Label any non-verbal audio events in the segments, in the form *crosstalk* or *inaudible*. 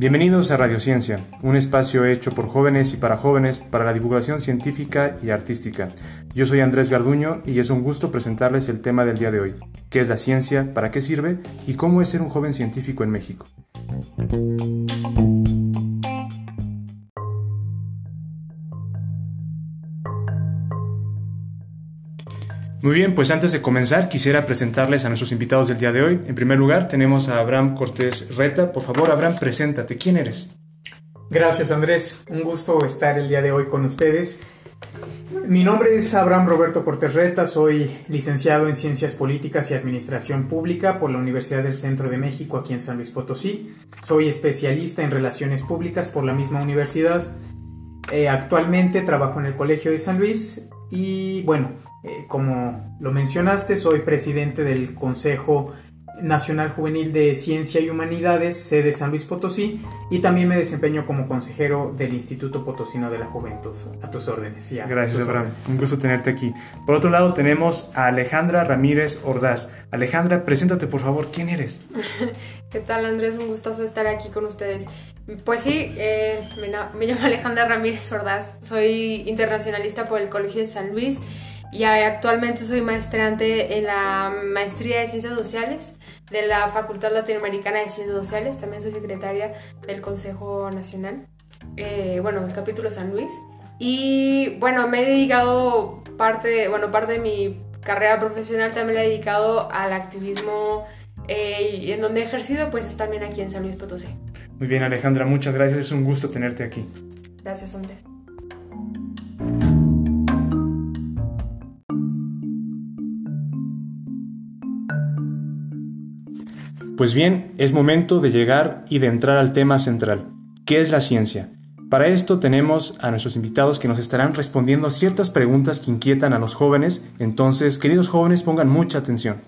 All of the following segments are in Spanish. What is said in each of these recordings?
Bienvenidos a Radiociencia, un espacio hecho por jóvenes y para jóvenes para la divulgación científica y artística. Yo soy Andrés Garduño y es un gusto presentarles el tema del día de hoy, qué es la ciencia, para qué sirve y cómo es ser un joven científico en México. Muy bien, pues antes de comenzar quisiera presentarles a nuestros invitados del día de hoy. En primer lugar tenemos a Abraham Cortés Reta. Por favor, Abraham, preséntate. ¿Quién eres? Gracias, Andrés. Un gusto estar el día de hoy con ustedes. Mi nombre es Abraham Roberto Cortés Reta, soy licenciado en Ciencias Políticas y Administración Pública por la Universidad del Centro de México aquí en San Luis Potosí. Soy especialista en Relaciones Públicas por la misma universidad. Eh, actualmente trabajo en el Colegio de San Luis y bueno, eh, como lo mencionaste, soy presidente del Consejo Nacional Juvenil de Ciencia y Humanidades, sede San Luis Potosí, y también me desempeño como consejero del Instituto Potosino de la Juventud. A tus órdenes. Gracias, Abraham. Un gusto tenerte aquí. Por otro lado, tenemos a Alejandra Ramírez Ordaz. Alejandra, preséntate por favor. ¿Quién eres? *laughs* ¿Qué tal, Andrés? Un gustazo estar aquí con ustedes. Pues sí, eh, me, me llamo Alejandra Ramírez Ordaz. Soy internacionalista por el Colegio de San Luis y actualmente soy maestrante en la maestría de Ciencias Sociales de la Facultad Latinoamericana de Ciencias Sociales. También soy secretaria del Consejo Nacional, eh, bueno, el capítulo San Luis. Y bueno, me he dedicado parte, bueno, parte de mi carrera profesional también la he dedicado al activismo eh, y en donde he ejercido pues es también aquí en San Luis Potosí. Muy bien Alejandra, muchas gracias, es un gusto tenerte aquí. Gracias Andrés. Pues bien, es momento de llegar y de entrar al tema central. ¿Qué es la ciencia? Para esto tenemos a nuestros invitados que nos estarán respondiendo ciertas preguntas que inquietan a los jóvenes, entonces queridos jóvenes pongan mucha atención.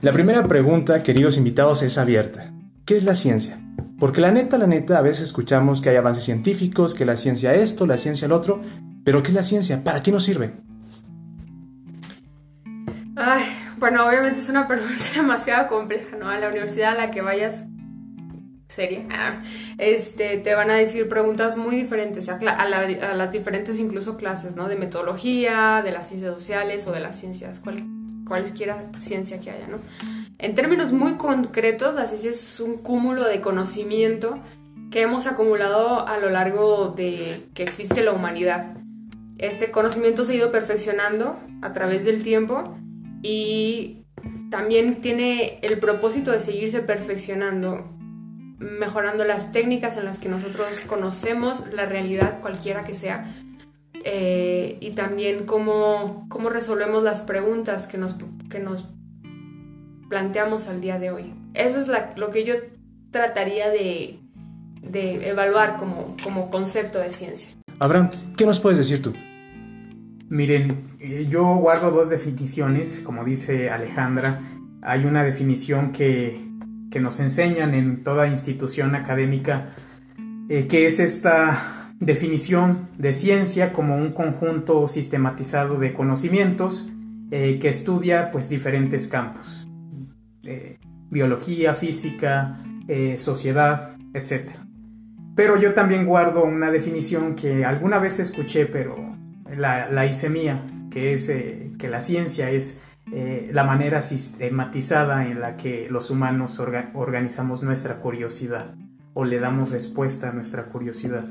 La primera pregunta, queridos invitados, es abierta. ¿Qué es la ciencia? Porque la neta, la neta, a veces escuchamos que hay avances científicos, que la ciencia esto, la ciencia el otro, pero ¿qué es la ciencia? ¿Para qué nos sirve? Ay, bueno, obviamente es una *laughs* pregunta demasiado compleja, ¿no? A la universidad a la que vayas, seria, ah, este, te van a decir preguntas muy diferentes a, las diferentes incluso clases, ¿no? De metodología, de las ciencias sociales o de las ciencias, cual, cualesquiera ciencia que haya, ¿no? En términos muy concretos, la ciencia es un cúmulo de conocimiento que hemos acumulado a lo largo de que existe la humanidad. Este conocimiento se ha ido perfeccionando a través del tiempo y también tiene el propósito de seguirse perfeccionando, mejorando las técnicas en las que nosotros conocemos la realidad, cualquiera que sea, eh, y también cómo, cómo resolvemos las preguntas que nos, que nos planteamos al día de hoy. Eso es lo que yo trataría de, evaluar como, como concepto de ciencia. Abraham, ¿qué nos puedes decir tú? Miren, eh, yo guardo dos definiciones, como dice Alejandra. Hay una definición que, nos enseñan en toda institución académica, eh, que es esta definición de ciencia como un conjunto sistematizado de conocimientos eh, que estudia pues diferentes campos. Eh, biología, física, eh, sociedad, etc. Pero yo también guardo una definición que alguna vez escuché, pero la, hice mía, que es eh, que la ciencia es la manera sistematizada en la que los humanos organizamos nuestra curiosidad o le damos respuesta a nuestra curiosidad.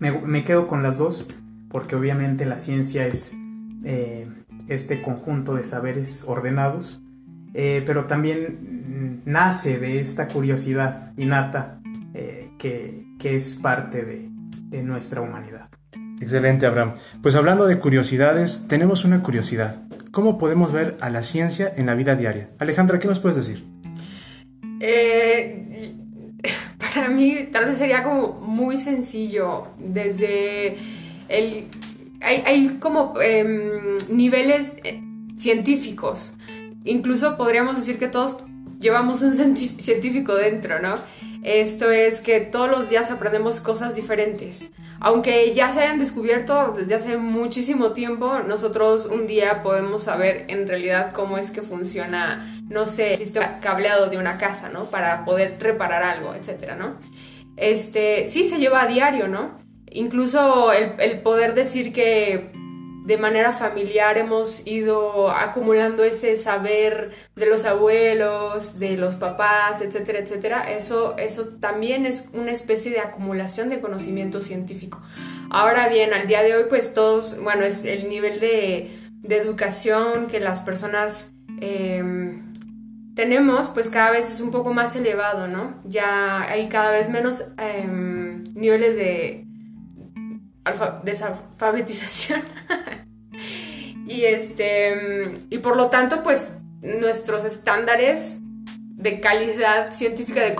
Me, me quedo con las dos, porque obviamente la ciencia es este conjunto de saberes ordenados eh, pero también nace de esta curiosidad innata eh, que, es parte de, de nuestra humanidad. Excelente, Abraham. Pues hablando de curiosidades, tenemos una curiosidad. ¿Cómo podemos ver a la ciencia en la vida diaria? Alejandra, ¿qué nos puedes decir? Eh, para mí tal vez sería como muy sencillo. Desde el... Hay, hay como em, niveles científicos incluso podríamos decir que todos llevamos un científico dentro, ¿no? Esto es que todos los días aprendemos cosas diferentes. Aunque ya se hayan descubierto desde hace muchísimo tiempo, nosotros un día podemos saber en realidad cómo es que funciona, no sé, el sistema cableado de una casa, ¿no? Para poder reparar algo, etcétera, ¿no? Este, sí se lleva a diario, ¿no? Incluso el, el poder decir que de manera familiar hemos ido acumulando ese saber de los abuelos, de los papás, etcétera, etcétera, eso, eso también es una especie de acumulación de conocimiento científico. Ahora bien, al día de hoy, pues todos, bueno, es el nivel de, educación que las personas em, tenemos, pues cada vez es un poco más elevado, ¿no? Ya hay cada vez menos em, niveles de desalfabetización. *laughs* y este y por lo tanto, pues nuestros estándares de calidad científica de,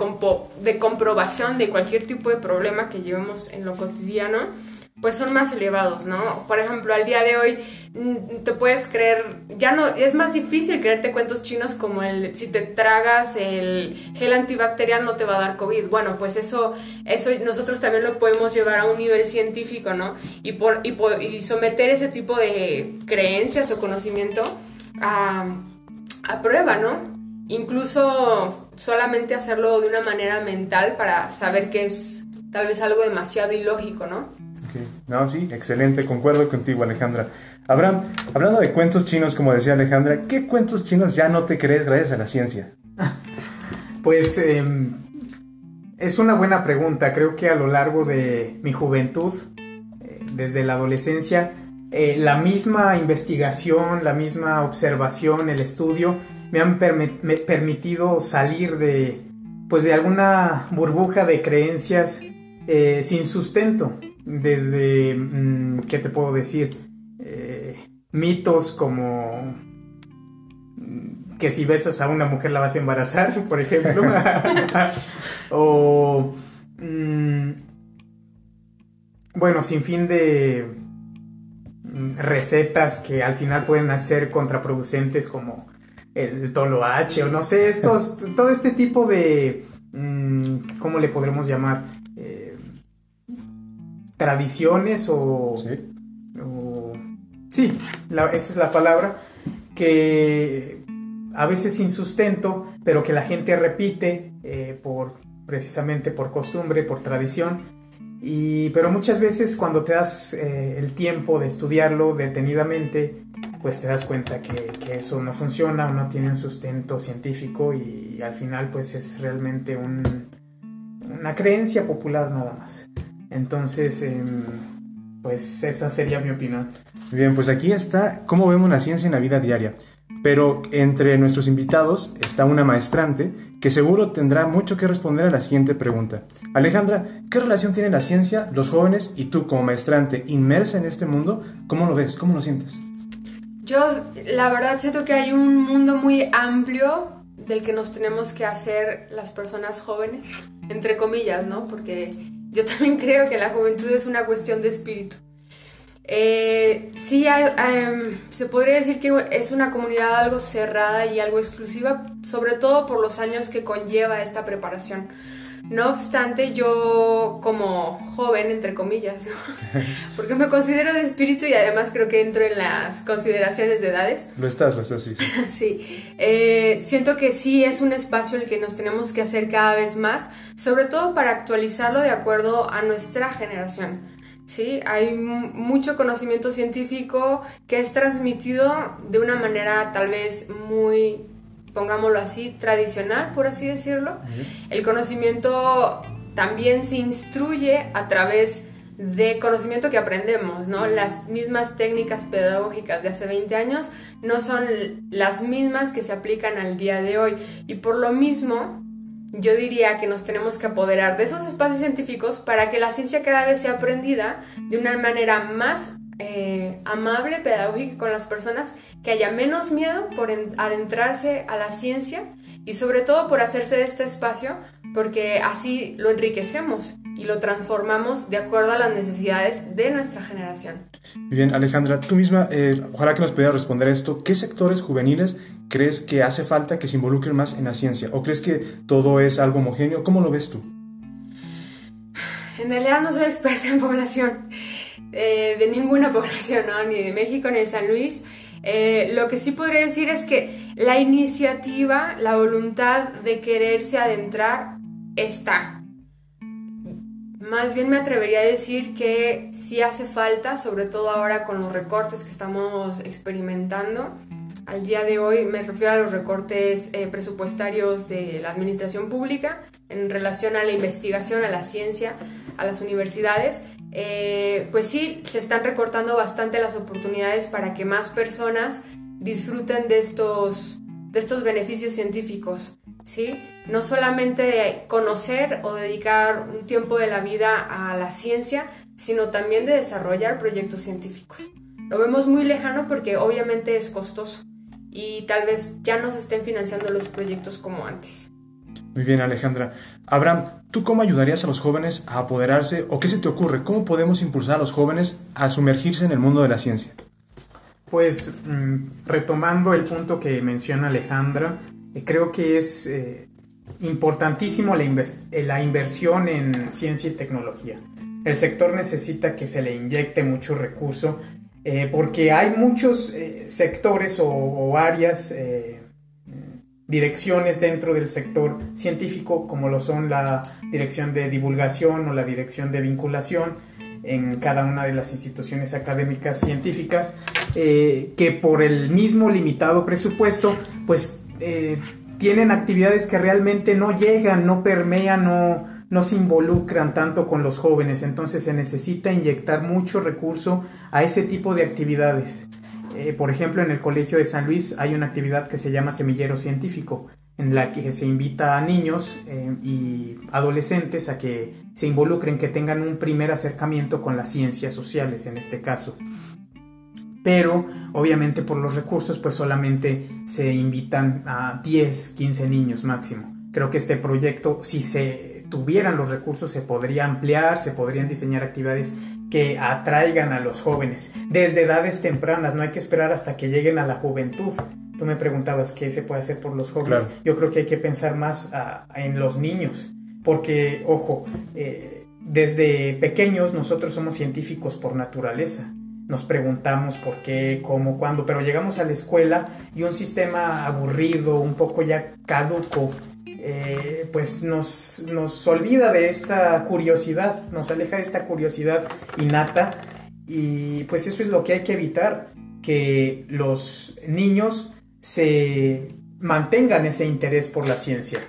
de comprobación de cualquier tipo de problema que llevemos en lo cotidiano pues son más elevados, ¿no? Por ejemplo, al día de hoy mm, te puedes creer, ya no, es más difícil creerte cuentos chinos como el, si te tragas el gel antibacterial no te va a dar COVID. Bueno, pues eso, eso nosotros también lo podemos llevar a un nivel científico, ¿no? Y, por, y, someter ese tipo de creencias o conocimiento a, a prueba, ¿no? Incluso solamente hacerlo de una manera mental para saber que es tal vez algo demasiado ilógico, ¿no? No, sí, excelente, concuerdo contigo, Alejandra. Abraham, hablando de cuentos chinos, como decía Alejandra, ¿qué cuentos chinos ya no te crees gracias a la ciencia? *laughs* Pues em, es una buena pregunta. Creo que a lo largo de mi juventud, eh, desde la adolescencia, eh, la misma investigación, la misma observación, el estudio, me han permitido salir de, pues de alguna burbuja de creencias eh, sin sustento desde, mm, ¿qué te puedo decir? Eh, mitos como mm, que si besas a una mujer la vas a embarazar, *laughs* por ejemplo. *laughs* o, mm, bueno, sin fin de recetas que al final pueden ser contraproducentes como el tolo H o no sé, estos, todo este tipo de, ¿cómo le podremos llamar? Tradiciones o... Sí, esa es la palabra, que a veces sin sustento, pero que la gente repite eh, por precisamente por costumbre, por tradición. Y, pero muchas veces cuando te das eh, el tiempo de estudiarlo detenidamente, pues te das cuenta que, que, eso no funciona o no tiene un sustento científico y, al final pues es realmente un, una creencia popular nada más. Entonces, em, pues esa sería mi opinión. Bien, pues aquí está cómo vemos la ciencia en la vida diaria. Pero entre nuestros invitados está una maestrante que seguro tendrá mucho que responder a la siguiente pregunta. Alejandra, ¿qué relación tiene la ciencia, los jóvenes y tú como maestrante inmersa en este mundo? ¿Cómo lo ves? ¿Cómo lo sientes? Yo la verdad siento que hay un mundo muy amplio del que nos tenemos que hacer las personas jóvenes, entre comillas, ¿no? Porque yo también *laughs* creo que la juventud es una cuestión de espíritu. Eh, sí, em, se podría decir que es una comunidad algo cerrada y algo exclusiva, sobre todo por los años que conlleva esta preparación. No obstante, yo como joven, entre comillas, *laughs* porque me considero de espíritu y además creo que entro en las consideraciones de edades. Lo estás, lo estás, sí. sí, *laughs* eh, siento que sí es un espacio el que nos tenemos que hacer cada vez más, sobre todo para actualizarlo de acuerdo a nuestra generación. Sí, hay mucho conocimiento científico que es transmitido de una manera tal vez muy pongámoslo así, tradicional, por así decirlo. El conocimiento también se instruye a través de conocimiento que aprendemos, ¿no? Las mismas técnicas pedagógicas de hace 20 años no son las mismas que se aplican al día de hoy. Y por lo mismo, yo diría que nos tenemos que apoderar de esos espacios científicos para que la ciencia cada vez sea aprendida de una manera más eh, amable, pedagógica con las personas, que haya menos miedo por adentrarse a la ciencia y sobre todo por hacerse de este espacio, porque así lo enriquecemos y lo transformamos de acuerdo a las necesidades de nuestra generación. Muy bien, Alejandra, tú misma, eh, ojalá que nos pudieras responder esto. ¿Qué sectores juveniles crees que hace falta que se involucren más en la ciencia? ¿O crees que todo es algo homogéneo? ¿Cómo lo ves tú? en realidad no soy experta en *laughs* población, eh, de ninguna *laughs* población, ni de México ni de San Luis. Eh, lo que sí podría decir es que la iniciativa, la voluntad de quererse adentrar está. Más bien me atrevería a decir que sí hace falta, sobre todo ahora con los recortes que estamos experimentando. Al día de hoy me refiero a los recortes eh, presupuestarios de la administración pública en relación a la investigación, a la ciencia, a las universidades. Eh, pues sí, se están recortando bastante las oportunidades para que más personas disfruten de estos, de estos beneficios científicos. ¿sí? No solamente conocer o dedicar un tiempo de la vida a la ciencia, sino también de desarrollar proyectos científicos. Lo vemos muy lejano porque obviamente es costoso y tal vez ya no se estén financiando los proyectos como antes. Muy bien, Alejandra. Abraham, ¿tú cómo ayudarías a los jóvenes a apoderarse o qué se te ocurre? ¿Cómo podemos impulsar a los jóvenes a sumergirse en el mundo de la ciencia? Pues mm, retomando el punto que menciona Alejandra, eh, creo que es eh, importantísimo eh, la, inversión en ciencia y tecnología. El sector necesita que se le inyecte mucho recurso porque hay muchos sectores o, áreas, direcciones dentro del sector científico, como lo son la dirección de divulgación o la dirección de vinculación en cada una de las instituciones académicas científicas, que por el mismo limitado presupuesto, pues eh, tienen actividades que realmente no llegan, no permean, no, no se involucran tanto con los jóvenes. Entonces se necesita inyectar mucho recurso a ese tipo de actividades. Eh, por ejemplo, en el Colegio de San Luis hay una actividad que se llama Semillero Científico, en la que se invita a niños eh, y adolescentes a que se involucren, que tengan un primer acercamiento con las ciencias sociales en este caso pero obviamente por los recursos pues solamente se invitan a 10, 15 niños máximo. Creo que este proyecto si se tuvieran los recursos se podría ampliar, se podrían diseñar actividades que atraigan a los jóvenes desde edades tempranas, no hay que esperar hasta que lleguen a la juventud. Tú me preguntabas qué se puede hacer por los jóvenes. Yo creo que hay que pensar más ah, en los niños, porque, ojo, eh, desde pequeños nosotros somos científicos por naturaleza nos preguntamos por qué, cómo, cuándo, pero llegamos a la escuela y un sistema aburrido, un poco ya caduco, eh, pues nos, nos olvida de esta curiosidad, nos aleja de esta curiosidad innata y pues eso es lo que hay que evitar, que los niños se mantengan ese interés por la ciencia.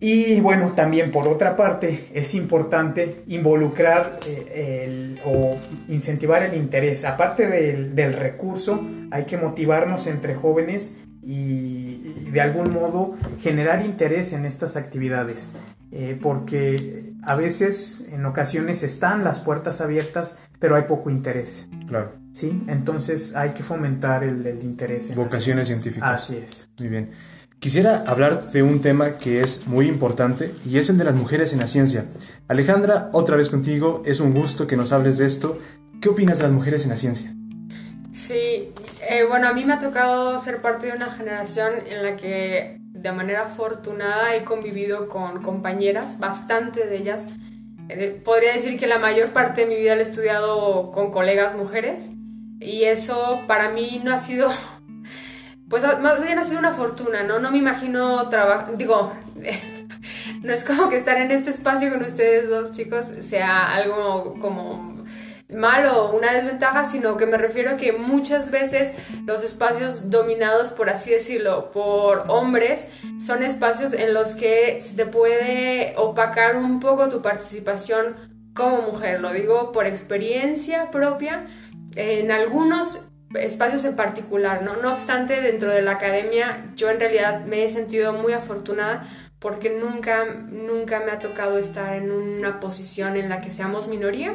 Y bueno, también por otra parte es importante involucrar eh, o incentivar el interés. Aparte del, recurso, hay que motivarnos entre jóvenes y, de algún modo generar interés en estas actividades. Eh, porque a veces, en ocasiones, están las puertas abiertas, pero hay poco interés. Claro. ¿Sí? Entonces hay que fomentar el, interés en Vocaciones científicas. Así es. Muy bien. Quisiera hablar de un tema que es muy importante y es el de las mujeres en la ciencia. Alejandra, otra vez contigo, es un gusto que nos hables de esto. ¿Qué opinas de las mujeres en la ciencia? Sí, eh, bueno, a mí me ha tocado ser parte de una generación en la que de manera afortunada he convivido con compañeras, bastante de ellas. Eh, podría decir que la mayor parte de mi vida la he estudiado con colegas mujeres y eso para mí no ha sido *laughs* pues más bien ha sido una fortuna, ¿no? No me imagino trabajar, digo, *laughs* no es como que estar en este espacio con ustedes dos chicos sea algo como malo una desventaja, sino que me refiero a que muchas veces los espacios dominados, por así decirlo, por hombres, son espacios en los que se te puede opacar un poco tu participación como mujer. Lo digo por experiencia propia. En algunos espacios en particular, ¿no? No obstante, dentro de la academia yo en realidad me he sentido muy afortunada porque nunca, nunca me ha tocado estar en una posición en la que seamos minoría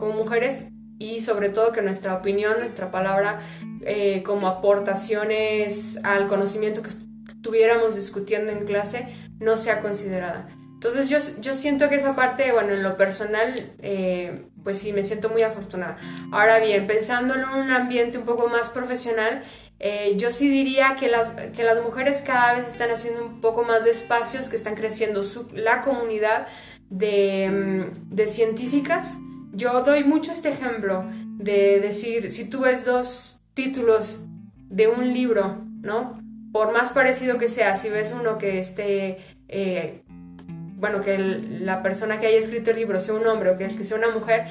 como mujeres y sobre todo que nuestra opinión, nuestra palabra eh, como aportaciones al conocimiento que estuviéramos discutiendo en clase no sea considerada. Entonces yo, yo siento que esa parte, bueno, en lo personal, eh, pues sí, me siento muy afortunada. Ahora bien, pensando en un ambiente un poco más profesional, eh, yo sí diría que las, que las mujeres cada vez están haciendo un poco más de espacios, que están creciendo la comunidad, de, mm, de científicas, yo doy mucho este ejemplo de decir, si tú ves dos títulos de un libro, ¿no? Por más parecido que sea, si ves uno que esté, eh, bueno, que la persona que haya escrito el libro sea un hombre o que, que sea una mujer,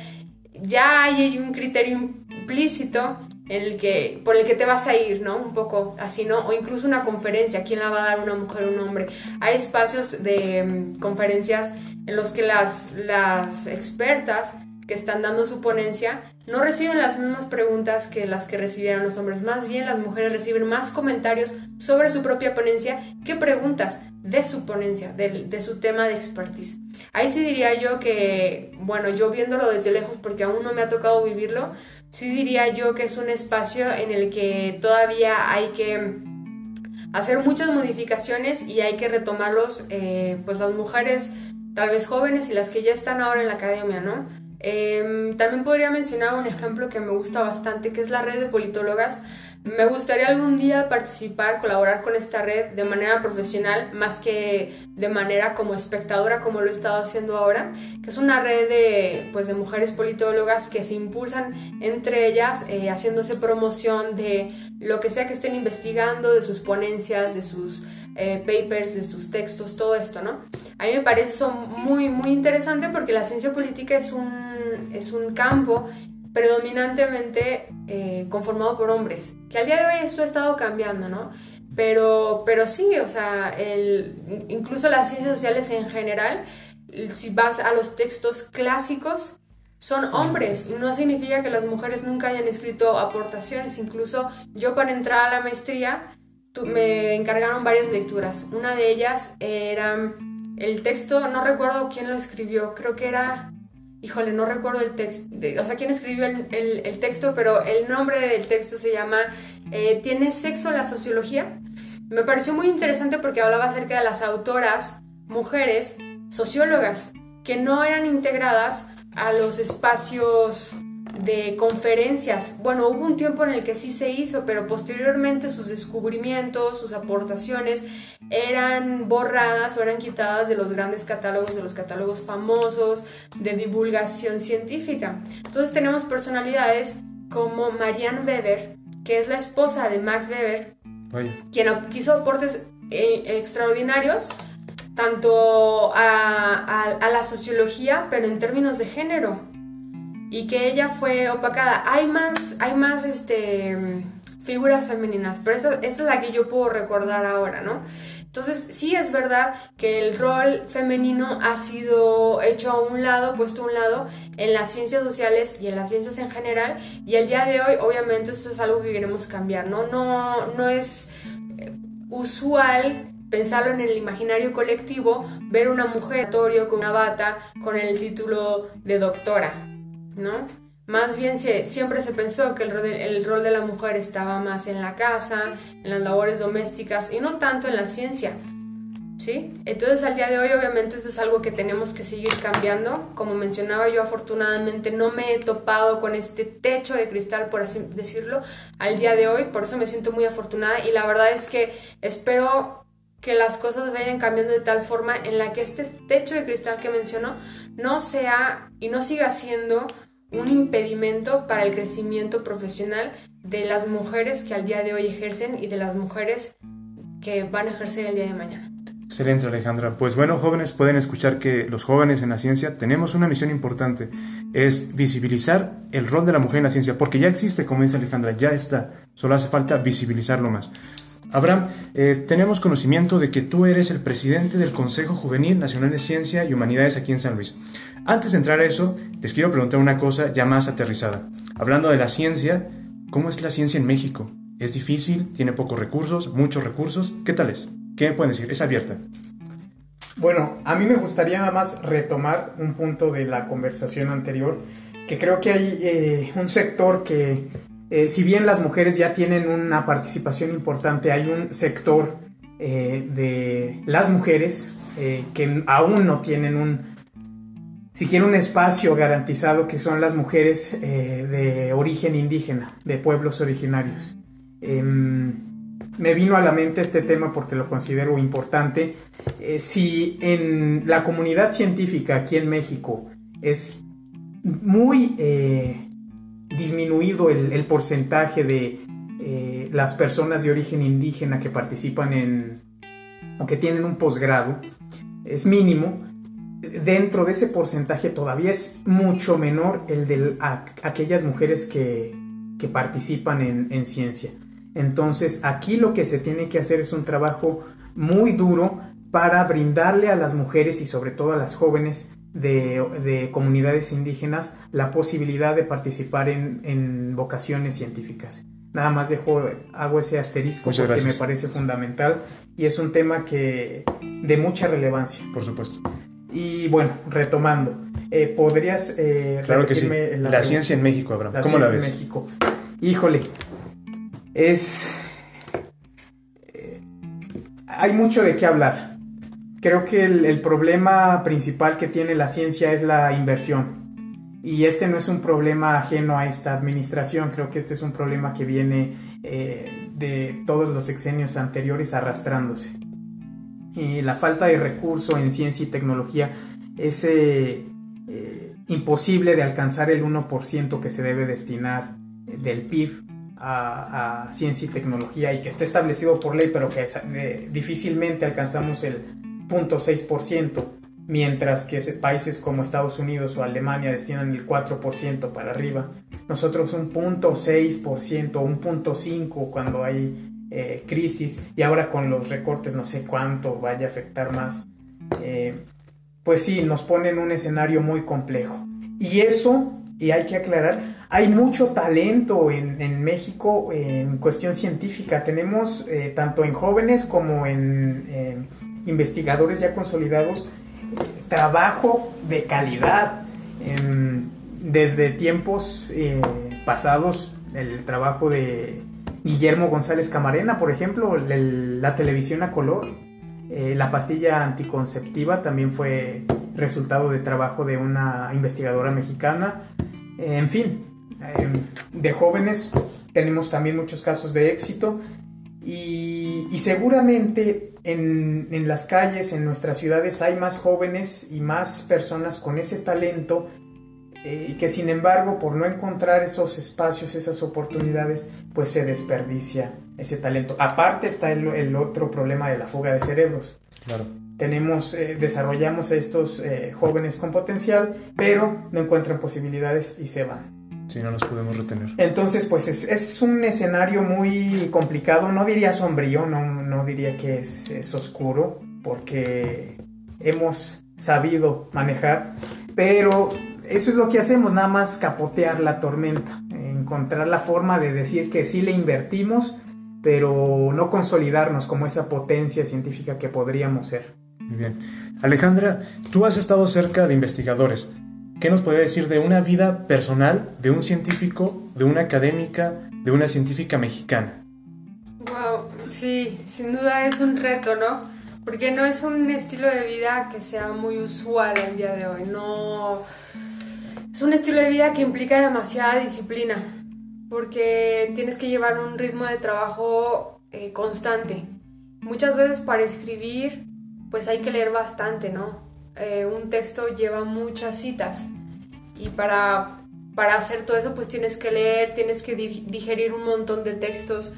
ya hay un criterio implícito en el que, por el que te vas a ir, ¿no? Un poco así, ¿no? O incluso una conferencia, ¿quién la va a dar una mujer o un hombre? Hay espacios de mm, conferencias en los que las, las expertas que están dando su ponencia no reciben las mismas preguntas que las que recibieron los hombres. Más bien las mujeres reciben más comentarios sobre su propia ponencia que preguntas de su ponencia, de, de, su tema de expertise. Ahí sí diría yo que, bueno, yo viéndolo desde lejos porque aún no me ha tocado vivirlo, sí diría yo que es un espacio en el que todavía hay que hacer muchas modificaciones y hay que retomarlos, eh, pues las mujeres tal vez jóvenes y las que ya están ahora en la academia, ¿no? Em, también podría mencionar un ejemplo que me gusta bastante, que es la red de politólogas. Me gustaría algún día participar, colaborar con esta red de manera profesional, más que de manera como espectadora, como lo he estado haciendo ahora, que es una red de, pues, de mujeres politólogas que se impulsan entre ellas, eh, haciéndose promoción de lo que sea que estén investigando, de sus ponencias, de sus eh, papers, de sus textos, todo esto, ¿no? A mí me parece eso muy, muy interesante porque la ciencia política es un es un campo predominantemente eh, conformado por hombres, que al día de hoy esto ha estado cambiando, ¿no? Pero, pero sí, o sea, el, incluso las ciencias sociales en general, si vas a los textos clásicos, son hombres. No significa que las mujeres nunca hayan escrito aportaciones. Incluso yo para entrar a la maestría me encargaron varias lecturas. Una de ellas era el texto, no recuerdo quién lo escribió, creo que era híjole, no recuerdo el texto, o sea, quién escribió el, texto, pero el nombre del texto se llama eh, ¿Tiene sexo la sociología? Me pareció muy interesante porque hablaba acerca de las autoras, mujeres, sociólogas, que no eran integradas a los espacios de conferencias. Bueno, hubo un tiempo en el que sí se hizo, pero posteriormente sus descubrimientos, sus aportaciones eran borradas o eran quitadas de los grandes catálogos, de los catálogos famosos de divulgación científica. Entonces tenemos personalidades como Marianne Weber, que es la esposa de Max Weber, quien hizo aportes eh, extraordinarios tanto a la sociología, pero en términos de género y que ella fue opacada. Hay más, hay más este, figuras femeninas, pero esta, es la que yo puedo recordar ahora, ¿no? Entonces, sí es verdad que el rol femenino ha sido hecho a un lado, puesto a un lado en las ciencias sociales y en las ciencias en general, y al día de hoy, obviamente, esto es algo que queremos cambiar, ¿no? No, no es eh, usual pensarlo en el imaginario colectivo, ver una mujer con una bata con el título de doctora. ¿No? Más bien siempre se pensó que el rol, de, el rol de la mujer estaba más en la casa, en las labores domésticas y no tanto en la ciencia. ¿Sí? Entonces al día de hoy obviamente esto es algo que tenemos que seguir cambiando. Como mencionaba yo afortunadamente no me he topado con este techo de cristal por así decirlo al día de hoy, por eso me siento muy afortunada y la verdad es que espero que las cosas vayan cambiando de tal forma en la que este techo de cristal que menciono no sea y no siga siendo un impedimento para el crecimiento profesional de las mujeres que al día de hoy ejercen y de las mujeres que van a ejercer el día de mañana. Excelente Alejandra. Pues bueno, jóvenes pueden escuchar que los jóvenes en la ciencia tenemos una misión importante, es visibilizar el rol de la mujer en la ciencia, porque ya existe, como dice Alejandra, ya está, solo hace falta visibilizarlo más. Abraham, eh, tenemos conocimiento de que tú eres el presidente del Consejo Juvenil Nacional de Ciencia y Humanidades aquí en San Luis. Antes de entrar a eso, les quiero preguntar una cosa ya más aterrizada. Hablando de la ciencia, ¿cómo es la ciencia en México? ¿Es difícil? ¿Tiene pocos recursos? ¿Muchos recursos? ¿Qué tal es? ¿Qué me pueden decir? Es abierta. Bueno, a mí me gustaría nada más retomar un punto de la conversación anterior, que creo que hay eh, un sector que eh, si bien las mujeres ya tienen una participación importante, hay un sector eh, de las mujeres eh, que aún no tienen un, siquiera un espacio garantizado, que son las mujeres de origen indígena, de pueblos originarios. Em, me vino a la mente este tema porque lo considero importante. Si en la comunidad científica aquí en México es muy disminuido el, porcentaje de eh, las personas de origen indígena que participan en o que tienen un posgrado, es mínimo, dentro de ese porcentaje todavía es mucho menor el de aquellas mujeres que, participan en, ciencia. Entonces aquí lo que se tiene que hacer es un trabajo muy duro para brindarle a las mujeres y sobre todo a las jóvenes de, comunidades indígenas la posibilidad de participar en, vocaciones científicas. Nada más dejo, hago ese asterisco porque me parece fundamental y es un tema que de mucha relevancia. Por supuesto. Y bueno, retomando, eh, ¿podrías eh, claro que sí. la, ciencia en México, Abraham? ¿Cómo la ves? en México. Híjole, es... Eh, hay mucho de qué hablar. Creo que el, problema principal que tiene la ciencia es la inversión. Y este no es un problema ajeno a esta administración, creo que este es un problema que viene de todos los exenios anteriores arrastrándose la falta de recurso en ciencia y tecnología es eh, eh, imposible de alcanzar el 1% que se debe destinar del PIB a, ciencia y tecnología y que está establecido por ley, pero que eh, difícilmente alcanzamos el 0.6%, mientras que países como Estados Unidos o Alemania destinan el 4% para arriba. Nosotros un 0.6%, un 0.5% cuando hay eh, crisis y ahora con los recortes no sé cuánto vaya a afectar más, eh, pues sí, nos pone en un escenario muy complejo. Y eso, y hay que aclarar, hay mucho talento en, México en cuestión científica. Tenemos eh, tanto en jóvenes como en investigadores ya consolidados trabajo de calidad. desde tiempos pasados, el trabajo de Guillermo González Camarena, por ejemplo, la televisión a color, eh, la pastilla anticonceptiva también fue resultado de trabajo de una investigadora mexicana. en fin, em, de jóvenes tenemos también muchos casos de éxito y, seguramente en, en, las calles, en nuestras ciudades, hay más jóvenes y más personas con ese talento eh, y que sin embargo por no encontrar esos espacios, esas oportunidades, pues se desperdicia ese talento. Aparte está el, otro problema de la fuga de cerebros. Claro. Tenemos, eh, desarrollamos a estos eh, jóvenes con potencial, pero no encuentran posibilidades y se van. Si no los podemos retener. Entonces, pues es, es, un escenario muy complicado, no diría sombrío, no, no diría que es, es oscuro, porque hemos sabido manejar, pero eso es lo que hacemos, nada más capotear la tormenta, encontrar la forma de decir que sí le invertimos, pero no consolidarnos como esa potencia científica que podríamos ser. Muy bien. Alejandra, tú has estado cerca de investigadores. ¿Qué nos puede decir de una vida personal de un científico, de una académica, de una científica mexicana? Wow, sí, sin duda es un reto, ¿no? Porque no es un estilo de vida que sea muy usual el día de hoy. No es un estilo de vida que implica demasiada disciplina, porque tienes que llevar un ritmo de trabajo eh, constante. Muchas veces para escribir, pues hay que leer bastante, ¿no? Eh, un texto lleva muchas citas y para, para hacer todo eso, pues tienes que leer, tienes que digerir un montón de textos.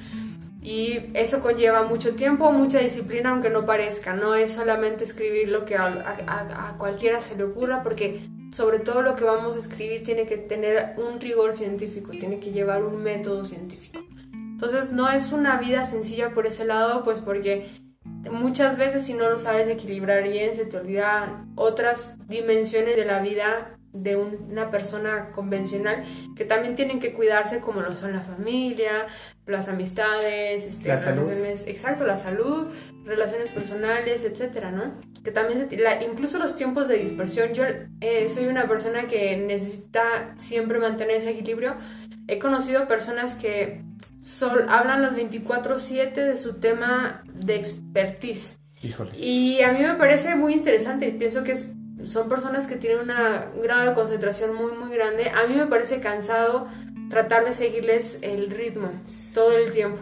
Y eso conlleva mucho tiempo, mucha disciplina, aunque no parezca. No es solamente escribir lo que a, a, cualquiera se le ocurra, porque sobre todo lo que vamos a escribir tiene que tener un rigor científico, tiene que llevar un método científico. Entonces no es una vida sencilla por ese lado, pues porque muchas veces si no lo sabes equilibrar bien se te olvidan otras dimensiones de la vida de una persona convencional que también tienen que cuidarse como lo son la familia, las amistades, este, la salud. exacto, la salud, relaciones personales, etcétera, ¿no? Que también incluso los tiempos de dispersión. Yo eh, soy una persona que necesita siempre mantener ese equilibrio. He conocido personas que sol, hablan los 24/7 de su tema de expertise. Híjole. Y a mí me parece muy interesante. Pienso que es son personas que tienen un grado de concentración muy, muy grande. A mí me parece cansado tratar de seguirles el ritmo todo el tiempo.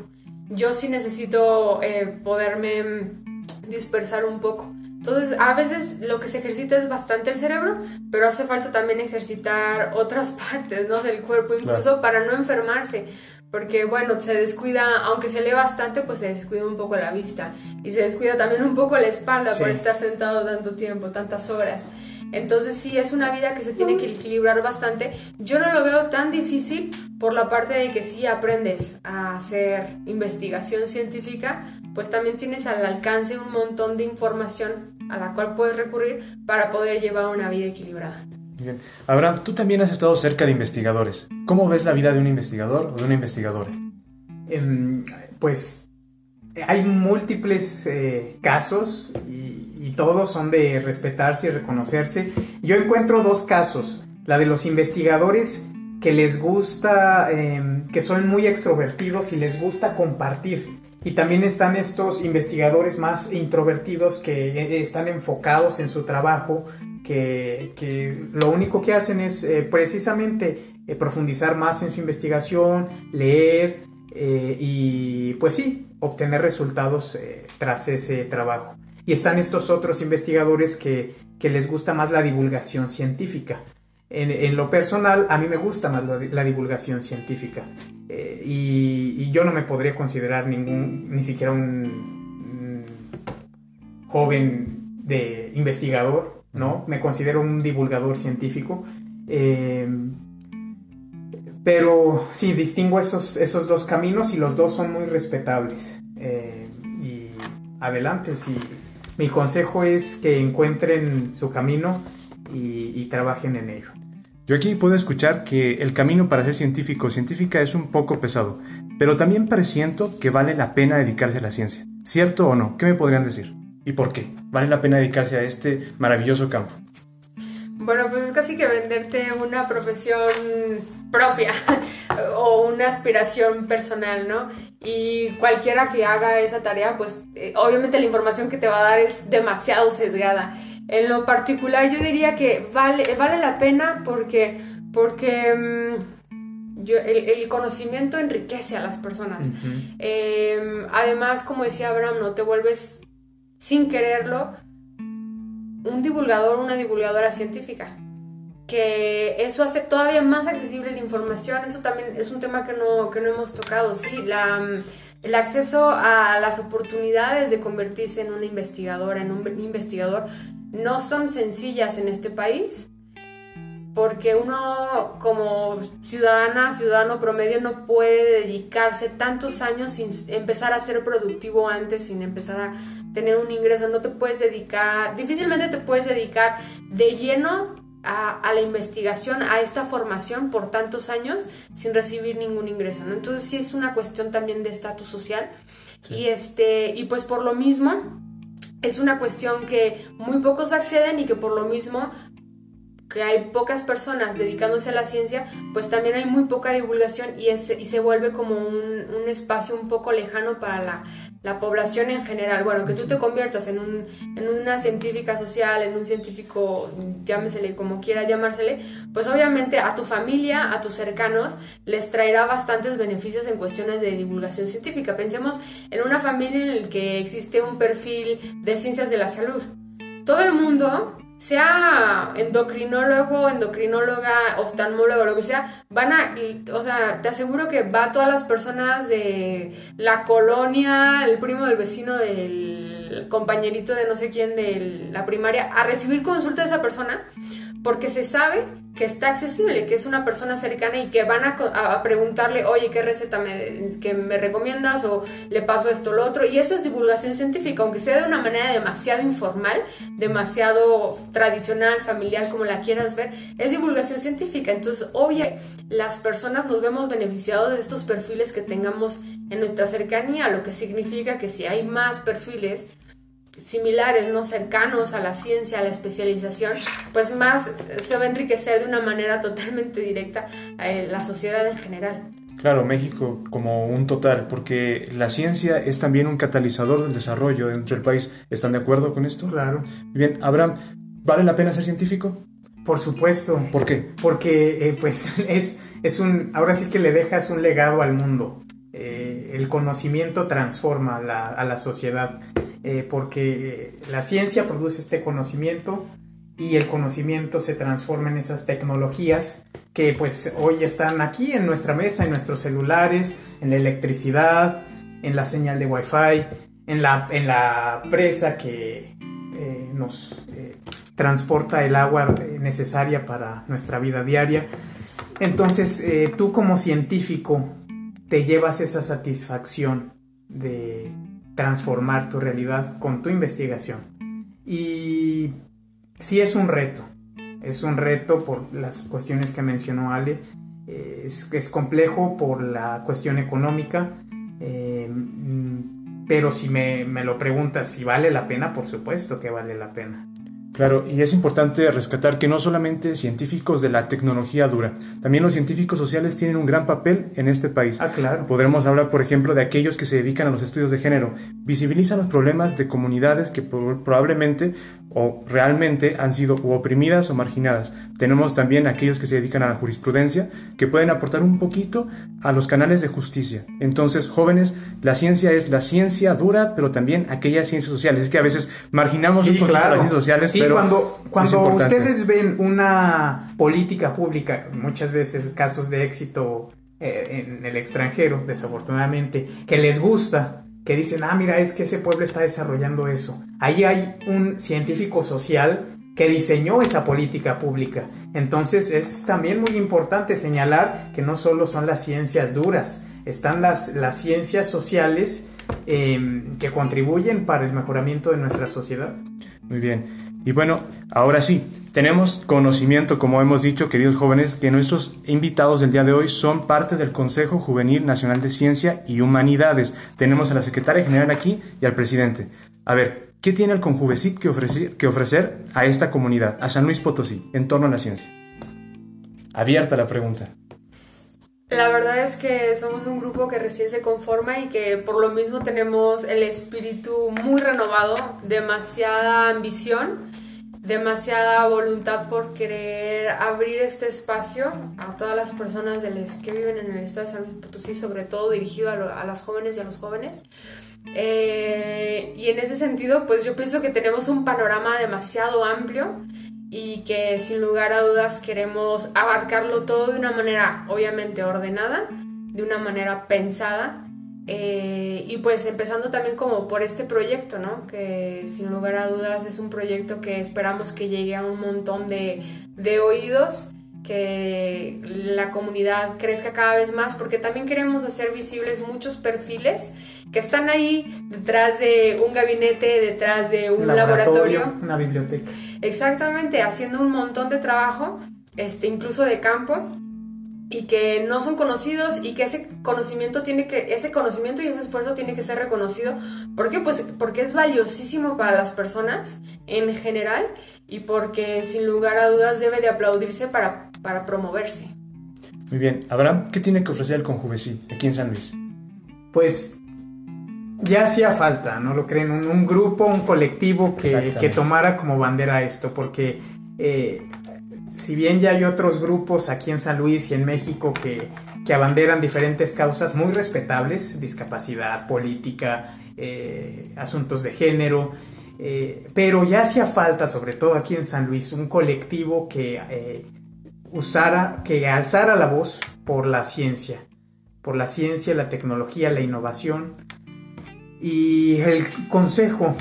yo sí necesito eh, poderme mm, dispersar un poco. Entonces, a veces lo que se ejercita es bastante el cerebro, pero hace falta también ejercitar otras *laughs* partes ¿no? del cuerpo, incluso para no enfermarse. Porque, bueno, se descuida, aunque se lee bastante, pues se descuida un poco la vista. Y se descuida también un poco la espalda por estar sentado tanto tiempo, tantas horas. Entonces sí, es una vida que se tiene que equilibrar bastante. Yo no lo veo tan difícil por la parte de que si aprendes a hacer investigación científica, pues también tienes al alcance un montón de información a la cual puedes recurrir para poder llevar una vida equilibrada. Abraham, tú también has estado cerca de investigadores. ¿Cómo ves la vida de un investigador o de una investigadora? Em, pues hay múltiples eh, casos y y todos son de respetarse y reconocerse. Yo encuentro dos casos. La de los investigadores que les gusta, em, que son muy extrovertidos y les gusta compartir. Y también están estos investigadores más introvertidos que eh, están enfocados en su trabajo, que, lo único que hacen es eh, precisamente eh, profundizar más en su investigación, leer y pues sí, obtener resultados tras ese trabajo. Y están estos otros investigadores que, les gusta más la divulgación científica. En, lo personal, a mí me gusta más la, divulgación científica. Eh, y, yo no me podría considerar ningún, ni siquiera un, joven de investigador, ¿no? Me considero un divulgador científico. Eh, pero sí, distingo esos, esos dos caminos y los dos son muy respetables. Eh, y adelante, sí mi consejo es que encuentren su camino y, trabajen en ello. Yo aquí puedo escuchar que el camino para ser científico o científica es un poco pesado, pero también presiento que vale la pena dedicarse a la ciencia. ¿Cierto o no? ¿Qué me podrían decir? ¿Y por qué? ¿Vale la pena dedicarse a este maravilloso campo? Bueno, pues es casi que venderte una profesión propia *laughs* o una aspiración personal, ¿no? Y cualquiera que haga esa tarea, pues eh, obviamente la información que te va a dar es demasiado sesgada. En lo particular yo diría que vale, vale la pena porque, porque mm, el, conocimiento enriquece a las personas. Em, además, como decía Abraham, no te vuelves sin quererlo un divulgador una divulgadora científica que eso hace todavía más accesible la información, eso también es un tema que no, que no hemos tocado, sí, la, el acceso a las oportunidades de convertirse en una investigadora, en un investigador, no son sencillas en este país, porque uno como ciudadana, ciudadano promedio no puede dedicarse tantos años sin empezar a ser productivo antes, sin empezar a tener un ingreso, no te puedes dedicar, difícilmente te puedes dedicar de lleno a, la investigación, a esta formación por tantos años sin recibir ningún ingreso, ¿no? Entonces sí es una cuestión también de estatus social. Y este y pues por lo mismo es una cuestión que muy pocos acceden y que por lo mismo que hay pocas personas dedicándose a la ciencia, pues también hay muy poca divulgación y, y se vuelve como un, un espacio un poco lejano para la, la población en general, bueno, que tú te conviertas en, un, en una científica social, en un científico, llámesele como quiera llamársele, pues obviamente a tu familia, a tus cercanos, les traerá bastantes beneficios en cuestiones de divulgación científica. Pensemos en una familia en la que existe un perfil de ciencias de la salud. Todo el mundo sea endocrinólogo, endocrinóloga, oftalmólogo, lo que sea, van a, o sea, te aseguro que va a todas las personas de la colonia, el primo del vecino del compañerito de no sé quién de la primaria, a recibir consulta de esa persona, porque se sabe que está accesible, que es una persona cercana y que van a, preguntarle, oye, ¿qué receta me, que me recomiendas? O le paso esto, lo otro. Y eso es divulgación científica, aunque sea de una manera demasiado informal, demasiado tradicional, familiar, como la quieras ver, es divulgación científica. Entonces, obvio, las personas nos vemos beneficiados de estos perfiles que tengamos en nuestra cercanía, lo que significa que si hay más perfiles, similares, ¿no? cercanos a la ciencia, a la especialización, pues más se va a enriquecer de una manera totalmente directa a eh, la sociedad en general. Claro, México como un total, porque la ciencia es también un catalizador del desarrollo dentro del país. ¿Están de acuerdo con esto? Claro. Bien, Abraham, ¿vale la pena ser científico? Por supuesto. ¿Por qué? Porque eh, pues *laughs* es, es un, ahora sí que le dejas un legado al mundo. Eh, el conocimiento transforma a la, sociedad, eh, porque la ciencia produce este conocimiento y el conocimiento se transforma en esas tecnologías que pues hoy están aquí en nuestra mesa, en nuestros celulares, en la electricidad, en la señal de Wi-Fi, en la, en la presa que eh, nos transporta el agua necesaria para nuestra vida diaria. Entonces, tú como científico te llevas esa satisfacción de transformar tu realidad con tu investigación. Y sí es un reto, es un reto por las cuestiones que mencionó Ale, eh, es, complejo por la cuestión económica, eh, pero si me, me lo preguntas si vale la pena, por supuesto que vale la pena. Claro, y es importante rescatar que no solamente científicos de la tecnología dura, también los científicos sociales tienen un gran papel en este país. Ah, claro. Podremos hablar, por ejemplo, de aquellos que se dedican a los estudios de género, visibilizan los problemas de comunidades que probablemente o realmente han sido oprimidas o marginadas. Tenemos también aquellos que se dedican a la jurisprudencia, que pueden aportar un poquito a los canales de justicia. Entonces, jóvenes, la ciencia es la ciencia dura, pero también aquellas ciencias sociales. Es que a veces marginamos un poquito las ciencias sociales, sí, cuando, cuando ustedes ven una política pública, muchas veces casos de éxito eh, en el extranjero, desafortunadamente, que les gusta, que dicen, ah, mira, es que ese pueblo está desarrollando eso. Ahí hay un científico social que diseñó esa política pública. Entonces es también muy importante señalar que no solo son las ciencias duras, están las, las ciencias sociales em, que contribuyen para el mejoramiento de nuestra sociedad. Muy bien. Y bueno, ahora sí, tenemos conocimiento, como hemos dicho, queridos jóvenes, que nuestros invitados del día de hoy son parte del Consejo Juvenil Nacional de Ciencia y Humanidades. Tenemos a la secretaria general aquí y al presidente. A ver, ¿qué tiene el Conjuvecit que ofrecer, que ofrecer a esta comunidad, a San Luis Potosí, en torno a la ciencia? Abierta la pregunta. La verdad es que somos un grupo que recién se conforma y que por lo mismo tenemos el espíritu muy renovado, demasiada ambición, demasiada voluntad por querer abrir este espacio a todas las personas de que viven en el estado de San Luis Potosí, sobre todo dirigido a, las jóvenes y a los jóvenes. Eh, y en ese sentido, pues yo pienso que tenemos un panorama demasiado amplio y que sin lugar a dudas queremos abarcarlo todo de una manera obviamente ordenada, de una manera pensada eh, y pues empezando también como por este proyecto, ¿no? Que sin lugar a dudas es un proyecto que esperamos que llegue a un montón de, de oídos que la comunidad crezca cada vez más, porque también queremos hacer visibles muchos perfiles que están ahí detrás de un gabinete, detrás de un, laboratorio, una biblioteca. Exactamente, haciendo un montón de trabajo, este, incluso de campo, y que no son conocidos y que ese conocimiento tiene que ese conocimiento y ese esfuerzo tiene que ser reconocido ¿por qué? pues porque es valiosísimo para las personas en general y porque sin lugar a dudas debe de aplaudirse para para promoverse. Muy bien. Abraham, ¿qué tiene que ofrecer el Conjuvecí aquí en San Luis? Pues ya hacía falta, ¿no lo creen? Un, grupo, un colectivo que, que, tomara como bandera esto, porque eh, si bien ya hay otros grupos aquí en San Luis y en México que, que abanderan diferentes causas muy respetables, discapacidad, política, eh, asuntos de género, eh, pero ya hacía falta, sobre todo aquí en San Luis, un colectivo que usara, que alzara la voz por la ciencia, por la ciencia, la tecnología, la innovación. Y el consejo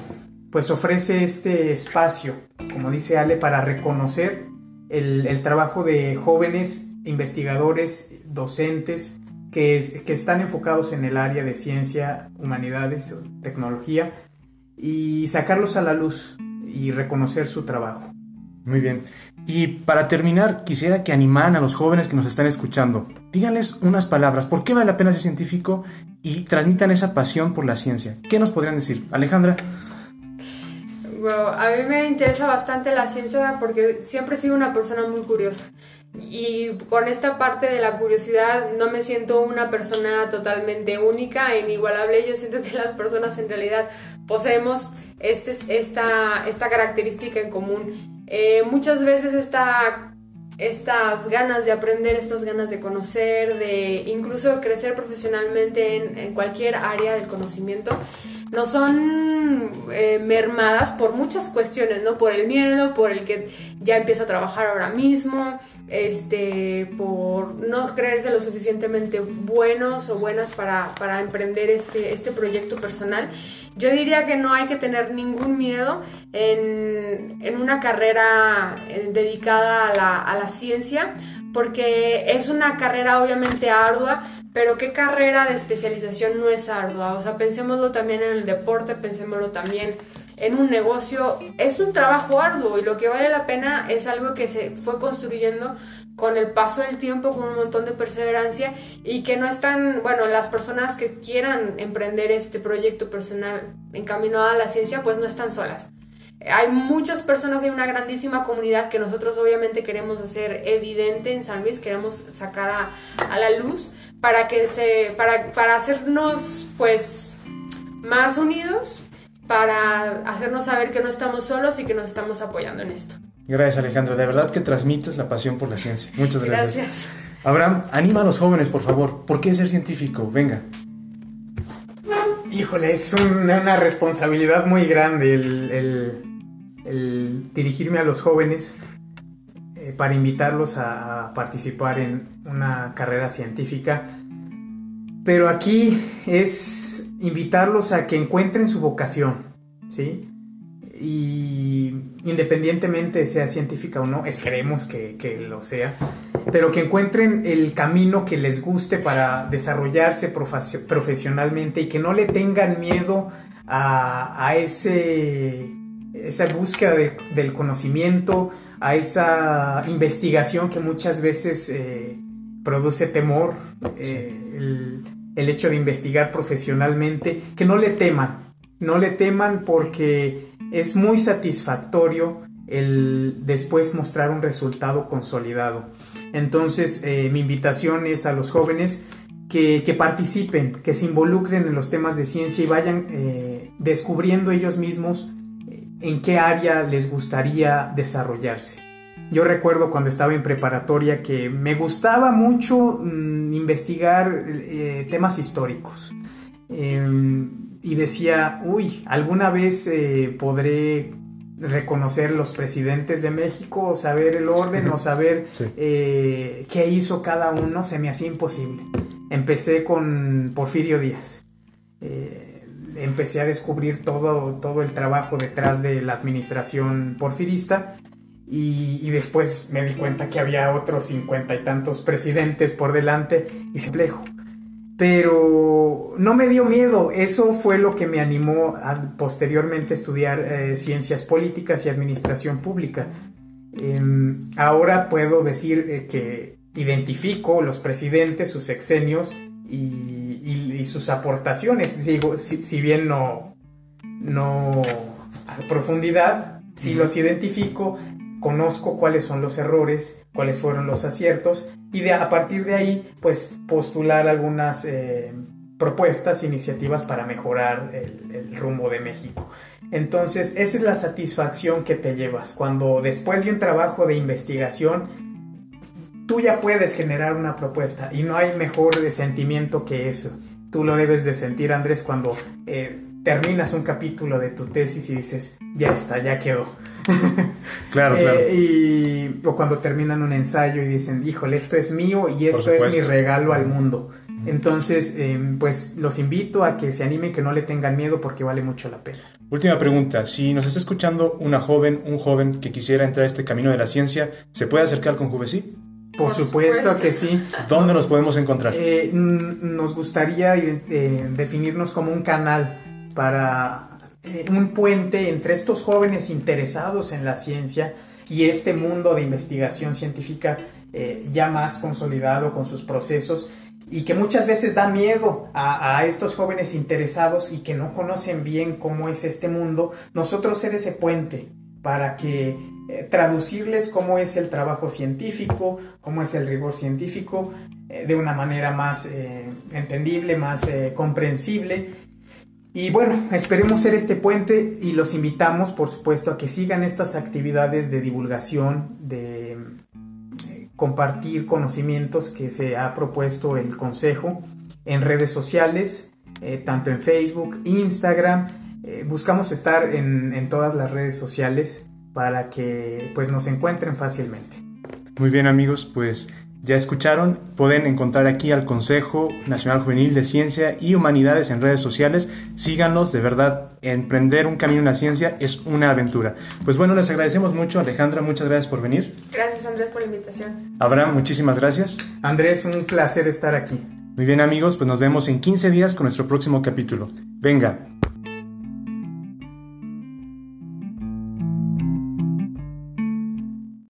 pues ofrece este espacio, como dice Ale, para reconocer el, trabajo de jóvenes investigadores, docentes, que, que, están enfocados en el área de ciencia, humanidades, tecnología, y sacarlos a la luz y reconocer su trabajo. Muy bien. Y para terminar, quisiera que animaran a los jóvenes que nos están escuchando. Díganles unas palabras. ¿Por qué vale la pena ser científico? Y transmitan esa pasión por la ciencia. ¿Qué nos podrían decir? Alejandra. Bueno, a mí me interesa bastante la ciencia porque siempre he sido una persona muy curiosa. Y con esta parte de la curiosidad no me siento una persona totalmente única e inigualable. Yo siento que las personas en realidad poseemos este, esta, esta característica en común eh, muchas veces esta estas ganas de aprender, estas ganas de conocer, de incluso crecer profesionalmente en, cualquier área del conocimiento, no son eh, mermadas por muchas cuestiones, ¿no? Por el miedo, por el que ya empieza a trabajar ahora mismo, este, por no creerse lo suficientemente buenos o buenas para, para emprender este, este proyecto personal. Yo diría que no hay que tener ningún miedo en, en una carrera eh, dedicada a la, a la ciencia, porque es una carrera obviamente ardua, pero ¿qué carrera de especialización no es ardua? O sea, pensémoslo también en el deporte, pensémoslo también en un negocio. Es un trabajo arduo y lo que vale la pena es algo que se fue construyendo con el paso del tiempo, con un montón de perseverancia y que no están, bueno, las personas que quieran emprender este proyecto personal encaminado a la ciencia, pues no están solas. Hay muchas personas de una grandísima comunidad que nosotros obviamente queremos hacer evidente en San Luis, queremos sacar a, a la luz para que se, para, para hacernos pues más unidos, para hacernos saber que no estamos solos y que nos estamos apoyando en esto. Gracias Alejandro, de verdad que transmites la pasión por la ciencia. Muchas gracias. Gracias. Abraham, anima a los jóvenes, por favor. ¿Por qué ser científico? Venga. Híjole, es una responsabilidad muy grande el, dirigirme a los jóvenes eh, para invitarlos a participar en una carrera científica. Pero aquí es invitarlos a que encuentren su vocación, ¿sí? y independientemente sea científica o no, esperemos que, que, lo sea, pero que encuentren el camino que les guste para desarrollarse profesionalmente y que no le tengan miedo a, a ese, esa búsqueda del conocimiento, a esa investigación que muchas veces eh, produce temor, eh, el, el hecho de investigar profesionalmente, que no le teman, no le teman porque es muy satisfactorio el después mostrar un resultado consolidado. Entonces, eh, mi invitación es a los jóvenes que, participen, que se involucren en los temas de ciencia y vayan descubriendo ellos mismos en qué área les gustaría desarrollarse. Yo recuerdo cuando estaba en preparatoria que me gustaba mucho mm, investigar temas históricos. Em, y decía, uy, alguna vez eh, podré reconocer los presidentes de México, o saber el orden, o saber eh, qué hizo cada uno, se me hacía imposible. Empecé con Porfirio Díaz. Eh, empecé a descubrir todo, todo el trabajo detrás de la administración porfirista y, y, después me di cuenta que había otros cincuenta y tantos presidentes por delante y se plejo pero no me dio miedo. Eso fue lo que me animó a posteriormente estudiar eh, ciencias políticas y administración pública. Em, ahora puedo decir eh, que identifico los presidentes, sus exenios y, sus aportaciones. Digo, si, bien no, no a profundidad, si los identifico, conozco cuáles son los errores, cuáles fueron los aciertos y de, a partir de ahí pues postular algunas eh, propuestas, iniciativas para mejorar el, rumbo de México. Entonces esa es la satisfacción que te llevas cuando después de un trabajo de investigación tú ya puedes generar una propuesta y no hay mejor sentimiento que eso. Tú lo debes de sentir Andrés cuando eh, terminas un capítulo de tu tesis y dices ya está, ya quedó. *laughs* claro, eh, claro. Y, o cuando terminan un ensayo y dicen, híjole, esto es mío y esto es mi regalo al mundo. Entonces, em, pues los invito a que se animen, que no le tengan miedo porque vale mucho la pena. Última pregunta, si nos está escuchando una joven, un joven que quisiera entrar a este camino de la ciencia, ¿se puede acercar con Juvesí? Por, supuesto, que sí. ¿Dónde nos podemos encontrar? Eh, nos gustaría eh, definirnos como un canal para eh, un puente entre estos jóvenes interesados en la ciencia y este mundo de investigación científica eh, ya más consolidado con sus procesos y que muchas veces da miedo a, estos jóvenes interesados y que no conocen bien cómo es este mundo, nosotros ser ese puente para que eh, traducirles cómo es el trabajo científico, cómo es el rigor científico, de una manera más entendible, más comprensible y bueno, esperemos ser este puente y los invitamos, por supuesto, a que sigan estas actividades de divulgación, de compartir conocimientos que se ha propuesto el Consejo en redes sociales, eh, tanto en Facebook, Instagram. Eh, buscamos estar en, todas las redes sociales para que pues, nos encuentren fácilmente. Muy bien amigos, pues ya escucharon, pueden encontrar aquí al Consejo Nacional Juvenil de Ciencia y Humanidades en redes sociales. Síganos, de verdad, emprender un camino en la ciencia es una aventura. Pues bueno, les agradecemos mucho, Alejandra, muchas gracias por venir. Gracias Andrés por la invitación. Abraham, muchísimas gracias. Andrés, un placer estar aquí. Muy bien amigos, pues nos vemos en 15 días con nuestro próximo capítulo. Venga,